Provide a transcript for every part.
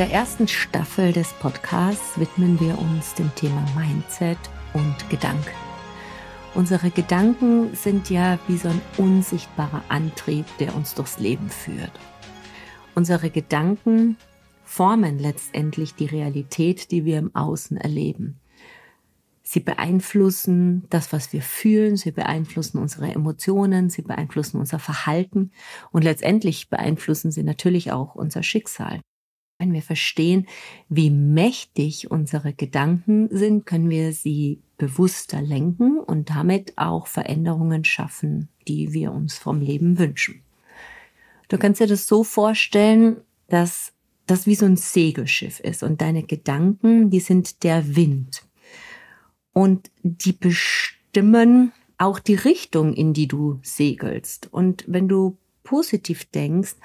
Der ersten Staffel des Podcasts widmen wir uns dem Thema Mindset und Gedanken. Unsere Gedanken sind ja wie so ein unsichtbarer Antrieb, der uns durchs Leben führt. Unsere Gedanken formen letztendlich die Realität, die wir im Außen erleben. Sie beeinflussen das, was wir fühlen, sie beeinflussen unsere Emotionen, sie beeinflussen unser Verhalten und letztendlich beeinflussen sie natürlich auch unser Schicksal. Wenn wir verstehen, wie mächtig unsere Gedanken sind, können wir sie bewusster lenken und damit auch Veränderungen schaffen, die wir uns vom Leben wünschen. Du kannst dir das so vorstellen, dass das wie so ein Segelschiff ist und deine Gedanken, die sind der Wind. Und die bestimmen auch die Richtung, in die du segelst. Und wenn du positiv denkst,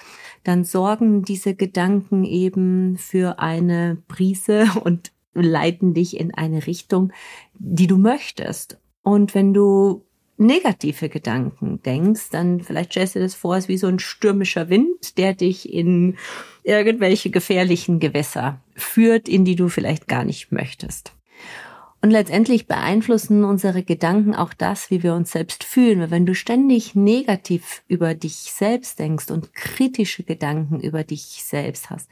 dann sorgen diese Gedanken eben für eine Brise und leiten dich in eine Richtung, die du möchtest. Und wenn du negative Gedanken denkst, dann vielleicht stellst du das vor, als wie so ein stürmischer Wind, der dich in irgendwelche gefährlichen Gewässer führt, in die du vielleicht gar nicht möchtest. Und letztendlich beeinflussen unsere Gedanken auch das, wie wir uns selbst fühlen. Weil wenn du ständig negativ über dich selbst denkst und kritische Gedanken über dich selbst hast,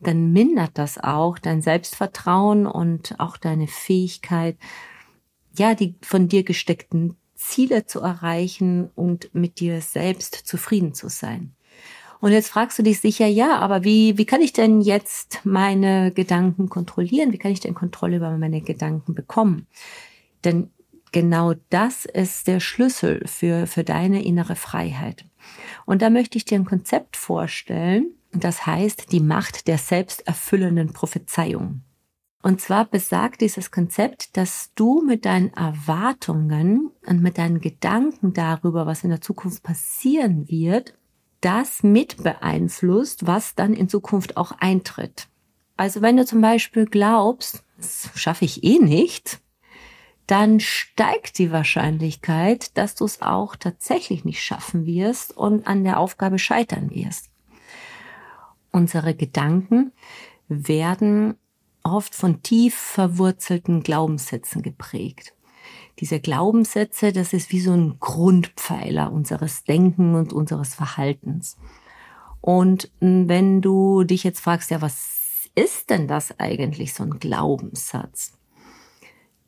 dann mindert das auch dein Selbstvertrauen und auch deine Fähigkeit, ja, die von dir gesteckten Ziele zu erreichen und mit dir selbst zufrieden zu sein. Und jetzt fragst du dich sicher, ja, aber wie, wie kann ich denn jetzt meine Gedanken kontrollieren? Wie kann ich denn Kontrolle über meine Gedanken bekommen? Denn genau das ist der Schlüssel für, für deine innere Freiheit. Und da möchte ich dir ein Konzept vorstellen, das heißt die Macht der selbsterfüllenden Prophezeiung. Und zwar besagt dieses Konzept, dass du mit deinen Erwartungen und mit deinen Gedanken darüber, was in der Zukunft passieren wird, das mit beeinflusst, was dann in Zukunft auch eintritt. Also wenn du zum Beispiel glaubst, das schaffe ich eh nicht, dann steigt die Wahrscheinlichkeit, dass du es auch tatsächlich nicht schaffen wirst und an der Aufgabe scheitern wirst. Unsere Gedanken werden oft von tief verwurzelten Glaubenssätzen geprägt diese Glaubenssätze, das ist wie so ein Grundpfeiler unseres Denken und unseres Verhaltens. Und wenn du dich jetzt fragst, ja, was ist denn das eigentlich, so ein Glaubenssatz?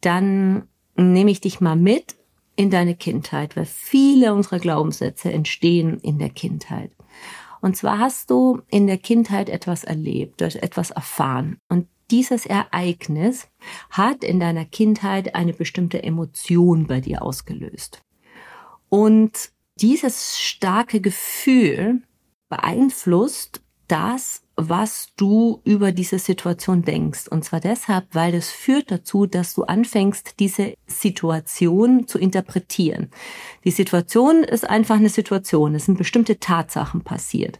Dann nehme ich dich mal mit in deine Kindheit, weil viele unserer Glaubenssätze entstehen in der Kindheit. Und zwar hast du in der Kindheit etwas erlebt, etwas erfahren. Und dieses Ereignis hat in deiner Kindheit eine bestimmte Emotion bei dir ausgelöst. Und dieses starke Gefühl beeinflusst das, was du über diese Situation denkst. Und zwar deshalb, weil es führt dazu, dass du anfängst, diese Situation zu interpretieren. Die Situation ist einfach eine Situation. Es sind bestimmte Tatsachen passiert.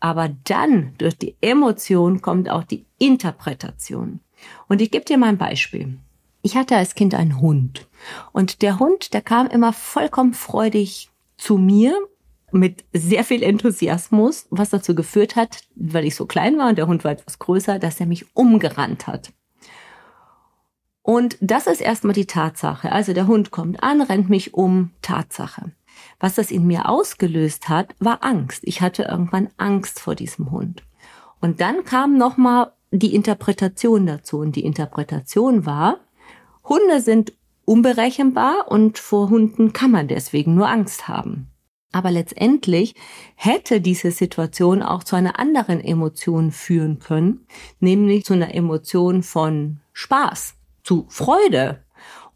Aber dann durch die Emotion kommt auch die Interpretation. Und ich gebe dir mal ein Beispiel. Ich hatte als Kind einen Hund und der Hund, der kam immer vollkommen freudig zu mir mit sehr viel Enthusiasmus, was dazu geführt hat, weil ich so klein war und der Hund war etwas größer, dass er mich umgerannt hat. Und das ist erstmal die Tatsache. Also der Hund kommt an, rennt mich um, Tatsache. Was das in mir ausgelöst hat, war Angst. Ich hatte irgendwann Angst vor diesem Hund. Und dann kam nochmal die Interpretation dazu. Und die Interpretation war, Hunde sind unberechenbar und vor Hunden kann man deswegen nur Angst haben. Aber letztendlich hätte diese Situation auch zu einer anderen Emotion führen können, nämlich zu einer Emotion von Spaß, zu Freude,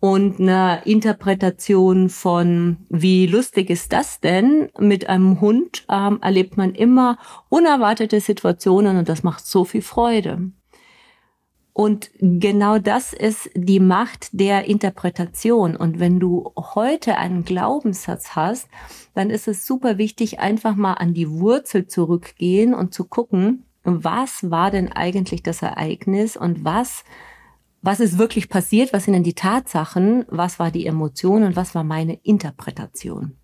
und einer Interpretation von, wie lustig ist das denn? Mit einem Hund ähm, erlebt man immer unerwartete Situationen und das macht so viel Freude. Und genau das ist die Macht der Interpretation. Und wenn du heute einen Glaubenssatz hast, dann ist es super wichtig, einfach mal an die Wurzel zurückgehen und zu gucken, was war denn eigentlich das Ereignis und was, was ist wirklich passiert, was sind denn die Tatsachen, was war die Emotion und was war meine Interpretation.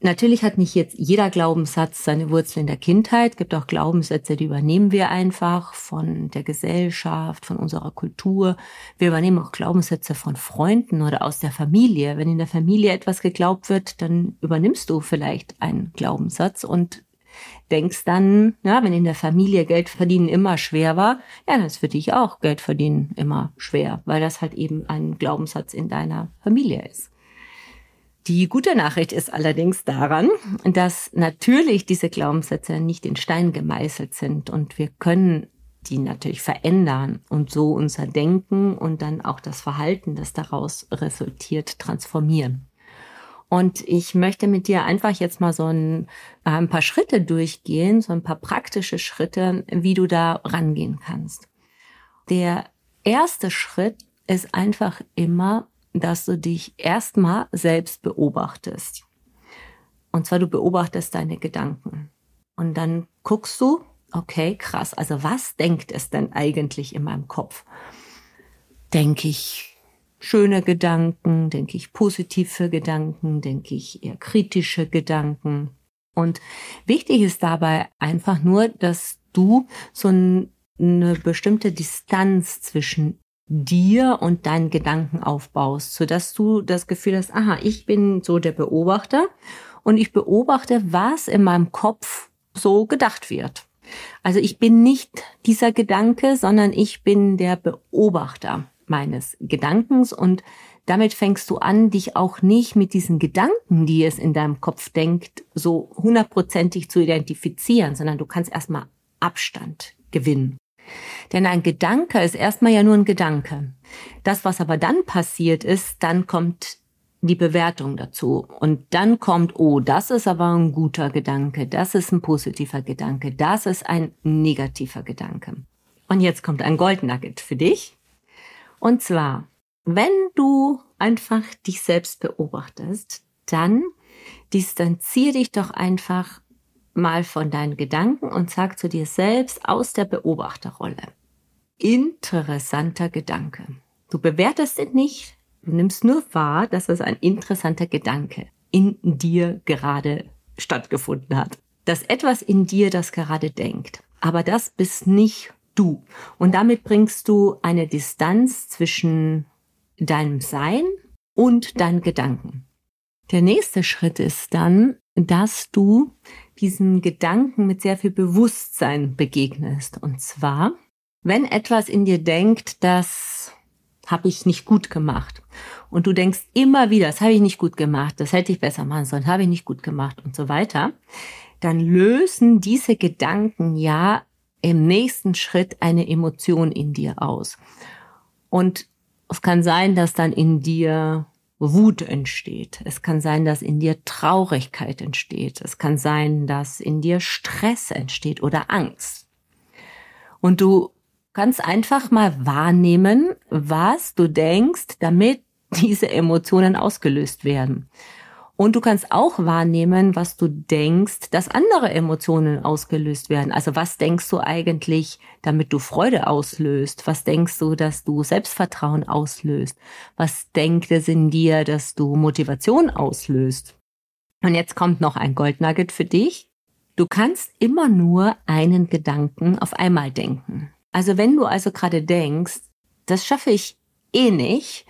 Natürlich hat nicht jetzt jeder Glaubenssatz seine Wurzel in der Kindheit. Es gibt auch Glaubenssätze, die übernehmen wir einfach von der Gesellschaft, von unserer Kultur. Wir übernehmen auch Glaubenssätze von Freunden oder aus der Familie. Wenn in der Familie etwas geglaubt wird, dann übernimmst du vielleicht einen Glaubenssatz und denkst dann, ja, wenn in der Familie Geld verdienen immer schwer war, ja, dann ist für dich auch Geld verdienen immer schwer, weil das halt eben ein Glaubenssatz in deiner Familie ist. Die gute Nachricht ist allerdings daran, dass natürlich diese Glaubenssätze nicht in Stein gemeißelt sind und wir können die natürlich verändern und so unser Denken und dann auch das Verhalten, das daraus resultiert, transformieren. Und ich möchte mit dir einfach jetzt mal so ein, äh, ein paar Schritte durchgehen, so ein paar praktische Schritte, wie du da rangehen kannst. Der erste Schritt ist einfach immer dass du dich erstmal selbst beobachtest. Und zwar du beobachtest deine Gedanken. Und dann guckst du, okay, krass, also was denkt es denn eigentlich in meinem Kopf? Denke ich schöne Gedanken, denke ich positive Gedanken, denke ich eher kritische Gedanken. Und wichtig ist dabei einfach nur, dass du so eine bestimmte Distanz zwischen dir und deinen Gedanken aufbaust, so dass du das Gefühl hast, aha, ich bin so der Beobachter und ich beobachte, was in meinem Kopf so gedacht wird. Also ich bin nicht dieser Gedanke, sondern ich bin der Beobachter meines Gedankens und damit fängst du an, dich auch nicht mit diesen Gedanken, die es in deinem Kopf denkt, so hundertprozentig zu identifizieren, sondern du kannst erstmal Abstand gewinnen. Denn ein Gedanke ist erstmal ja nur ein Gedanke. Das, was aber dann passiert ist, dann kommt die Bewertung dazu. Und dann kommt, oh, das ist aber ein guter Gedanke, das ist ein positiver Gedanke, das ist ein negativer Gedanke. Und jetzt kommt ein Goldnugget für dich. Und zwar, wenn du einfach dich selbst beobachtest, dann distanzier dich doch einfach mal von deinen Gedanken und sag zu dir selbst aus der Beobachterrolle. Interessanter Gedanke. Du bewertest ihn nicht, du nimmst nur wahr, dass es ein interessanter Gedanke in dir gerade stattgefunden hat. Dass etwas in dir das gerade denkt. Aber das bist nicht du. Und damit bringst du eine Distanz zwischen deinem Sein und deinen Gedanken. Der nächste Schritt ist dann, dass du diesen Gedanken mit sehr viel Bewusstsein begegnest. Und zwar, wenn etwas in dir denkt, das habe ich nicht gut gemacht. Und du denkst immer wieder, das habe ich nicht gut gemacht, das hätte ich besser machen sollen, habe ich nicht gut gemacht und so weiter, dann lösen diese Gedanken ja im nächsten Schritt eine Emotion in dir aus. Und es kann sein, dass dann in dir Wut entsteht. Es kann sein, dass in dir Traurigkeit entsteht. Es kann sein, dass in dir Stress entsteht oder Angst. Und du kannst einfach mal wahrnehmen, was du denkst, damit diese Emotionen ausgelöst werden. Und du kannst auch wahrnehmen, was du denkst, dass andere Emotionen ausgelöst werden. Also was denkst du eigentlich, damit du Freude auslöst? Was denkst du, dass du Selbstvertrauen auslöst? Was denkt es in dir, dass du Motivation auslöst? Und jetzt kommt noch ein Goldnugget für dich. Du kannst immer nur einen Gedanken auf einmal denken. Also wenn du also gerade denkst, das schaffe ich eh nicht,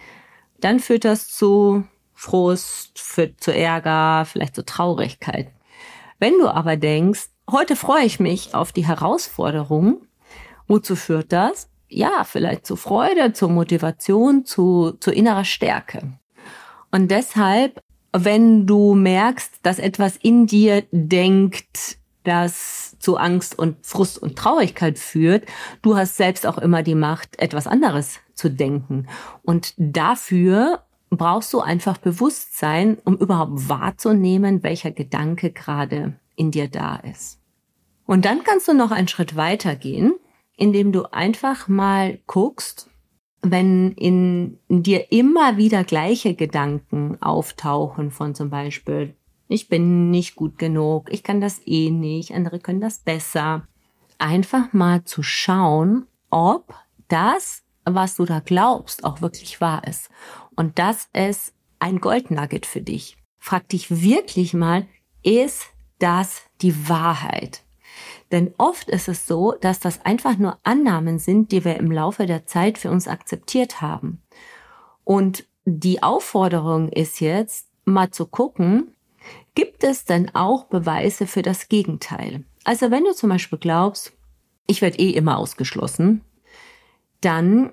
dann führt das zu Frust, führt zu Ärger, vielleicht zu Traurigkeit. Wenn du aber denkst, heute freue ich mich auf die Herausforderung, wozu führt das? Ja, vielleicht zu Freude, zu Motivation, zu, zu innerer Stärke. Und deshalb, wenn du merkst, dass etwas in dir denkt, das zu Angst und Frust und Traurigkeit führt, du hast selbst auch immer die Macht, etwas anderes zu denken. Und dafür brauchst du einfach Bewusstsein, um überhaupt wahrzunehmen, welcher Gedanke gerade in dir da ist. Und dann kannst du noch einen Schritt weiter gehen, indem du einfach mal guckst, wenn in dir immer wieder gleiche Gedanken auftauchen von zum Beispiel, ich bin nicht gut genug, ich kann das eh nicht, andere können das besser. Einfach mal zu schauen, ob das, was du da glaubst, auch wirklich wahr ist. Und das ist ein Goldnugget für dich. Frag dich wirklich mal, ist das die Wahrheit? Denn oft ist es so, dass das einfach nur Annahmen sind, die wir im Laufe der Zeit für uns akzeptiert haben. Und die Aufforderung ist jetzt, mal zu gucken, gibt es denn auch Beweise für das Gegenteil? Also wenn du zum Beispiel glaubst, ich werde eh immer ausgeschlossen, dann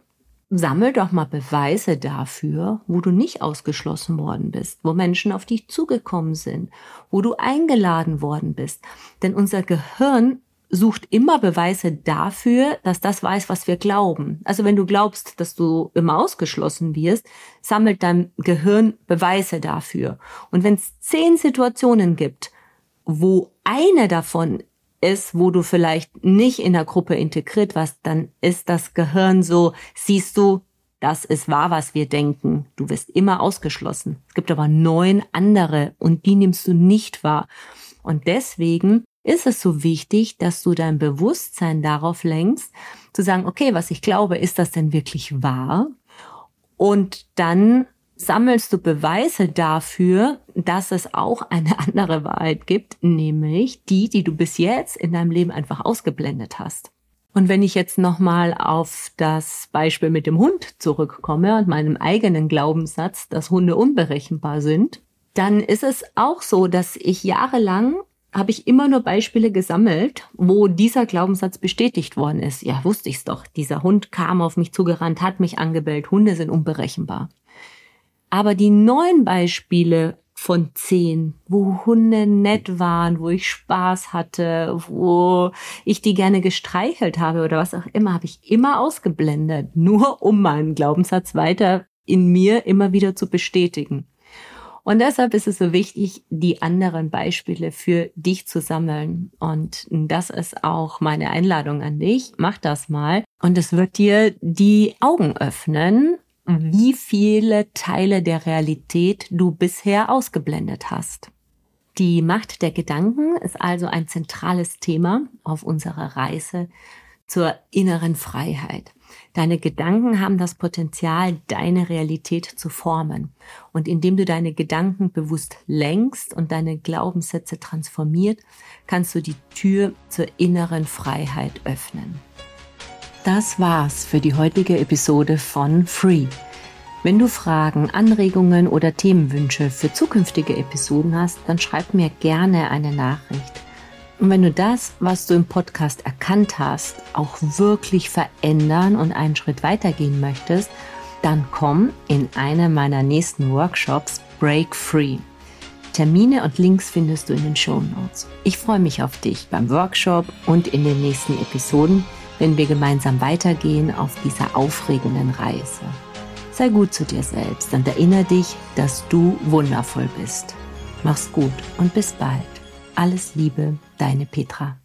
sammel doch mal Beweise dafür, wo du nicht ausgeschlossen worden bist, wo Menschen auf dich zugekommen sind, wo du eingeladen worden bist. Denn unser Gehirn sucht immer Beweise dafür, dass das weiß, was wir glauben. Also wenn du glaubst, dass du immer ausgeschlossen wirst, sammelt dein Gehirn Beweise dafür. Und wenn es zehn Situationen gibt, wo eine davon ist, wo du vielleicht nicht in der Gruppe integriert warst, dann ist das Gehirn so, siehst du, das ist wahr, was wir denken. Du wirst immer ausgeschlossen. Es gibt aber neun andere und die nimmst du nicht wahr. Und deswegen ist es so wichtig, dass du dein Bewusstsein darauf lenkst, zu sagen, okay, was ich glaube, ist das denn wirklich wahr? Und dann sammelst du Beweise dafür, dass es auch eine andere Wahrheit gibt, nämlich die, die du bis jetzt in deinem Leben einfach ausgeblendet hast. Und wenn ich jetzt nochmal auf das Beispiel mit dem Hund zurückkomme und meinem eigenen Glaubenssatz, dass Hunde unberechenbar sind, dann ist es auch so, dass ich jahrelang habe ich immer nur Beispiele gesammelt, wo dieser Glaubenssatz bestätigt worden ist. Ja, wusste ich's doch. Dieser Hund kam auf mich zugerannt, hat mich angebellt. Hunde sind unberechenbar. Aber die neun Beispiele von zehn, wo Hunde nett waren, wo ich Spaß hatte, wo ich die gerne gestreichelt habe oder was auch immer, habe ich immer ausgeblendet, nur um meinen Glaubenssatz weiter in mir immer wieder zu bestätigen. Und deshalb ist es so wichtig, die anderen Beispiele für dich zu sammeln. Und das ist auch meine Einladung an dich. Mach das mal. Und es wird dir die Augen öffnen, wie viele Teile der Realität du bisher ausgeblendet hast. Die Macht der Gedanken ist also ein zentrales Thema auf unserer Reise zur inneren Freiheit. Deine Gedanken haben das Potenzial, deine Realität zu formen. Und indem du deine Gedanken bewusst lenkst und deine Glaubenssätze transformiert, kannst du die Tür zur inneren Freiheit öffnen. Das war's für die heutige Episode von Free. Wenn du Fragen, Anregungen oder Themenwünsche für zukünftige Episoden hast, dann schreib mir gerne eine Nachricht. Und wenn du das, was du im Podcast erkannt hast, auch wirklich verändern und einen Schritt weitergehen möchtest, dann komm in einen meiner nächsten Workshops Break Free. Termine und Links findest du in den Show Notes. Ich freue mich auf dich beim Workshop und in den nächsten Episoden, wenn wir gemeinsam weitergehen auf dieser aufregenden Reise. Sei gut zu dir selbst und erinnere dich, dass du wundervoll bist. Mach's gut und bis bald. Alles Liebe, deine Petra.